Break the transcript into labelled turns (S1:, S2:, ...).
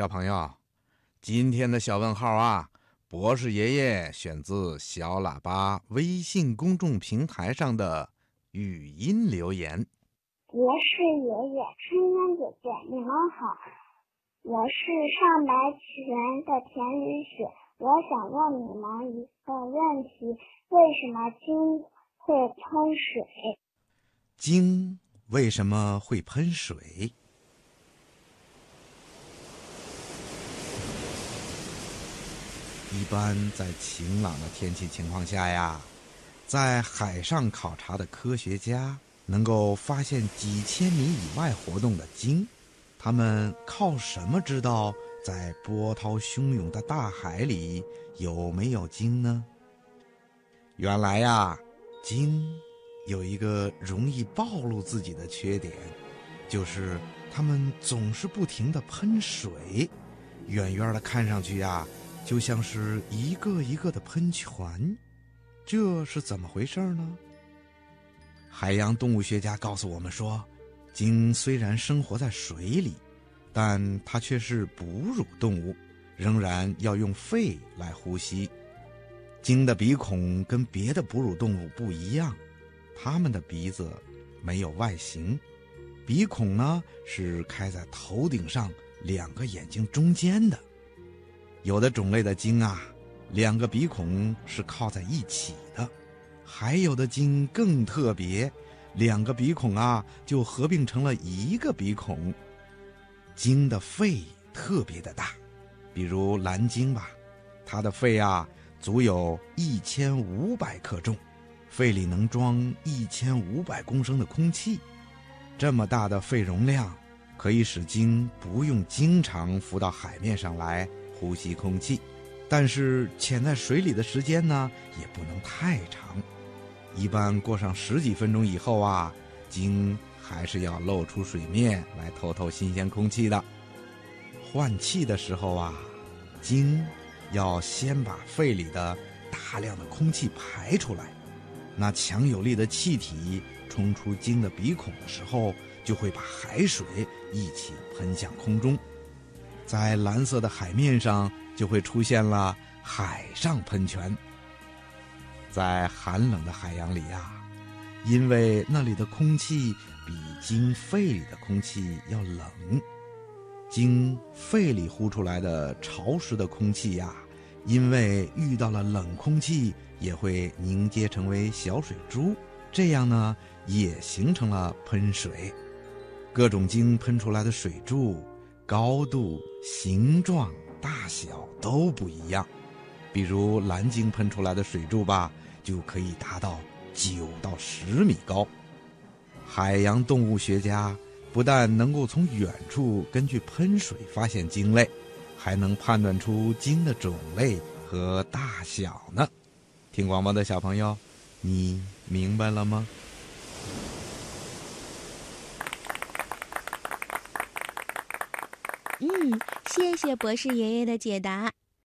S1: 小朋友，今天的小问号啊，博士爷爷选自小喇叭微信公众平台上的语音留言。
S2: 博士爷爷、春天姐姐，你们好，我是上白泉的田雨雪，我想问你们一个问题：为什么鲸会喷水？
S1: 鲸为什么会喷水？一般在晴朗的天气情况下呀，在海上考察的科学家能够发现几千米以外活动的鲸，他们靠什么知道在波涛汹涌的大海里有没有鲸呢？原来呀，鲸有一个容易暴露自己的缺点，就是它们总是不停地喷水，远远的看上去呀。就像是一个一个的喷泉，这是怎么回事呢？海洋动物学家告诉我们说，鲸虽然生活在水里，但它却是哺乳动物，仍然要用肺来呼吸。鲸的鼻孔跟别的哺乳动物不一样，它们的鼻子没有外形，鼻孔呢是开在头顶上两个眼睛中间的。有的种类的鲸啊，两个鼻孔是靠在一起的；还有的鲸更特别，两个鼻孔啊就合并成了一个鼻孔。鲸的肺特别的大，比如蓝鲸吧，它的肺啊足有一千五百克重，肺里能装一千五百公升的空气。这么大的肺容量，可以使鲸不用经常浮到海面上来。呼吸空气，但是潜在水里的时间呢，也不能太长。一般过上十几分钟以后啊，鲸还是要露出水面来透透新鲜空气的。换气的时候啊，鲸要先把肺里的大量的空气排出来。那强有力的气体冲出鲸的鼻孔的时候，就会把海水一起喷向空中。在蓝色的海面上，就会出现了海上喷泉。在寒冷的海洋里呀，因为那里的空气比鲸肺里的空气要冷，鲸肺里呼出来的潮湿的空气呀，因为遇到了冷空气，也会凝结成为小水珠，这样呢，也形成了喷水。各种鲸喷出来的水柱。高度、形状、大小都不一样，比如蓝鲸喷出来的水柱吧，就可以达到九到十米高。海洋动物学家不但能够从远处根据喷水发现鲸类，还能判断出鲸的种类和大小呢。听广播的小朋友，你明白了吗？
S3: 嗯，谢谢博士爷爷的解答。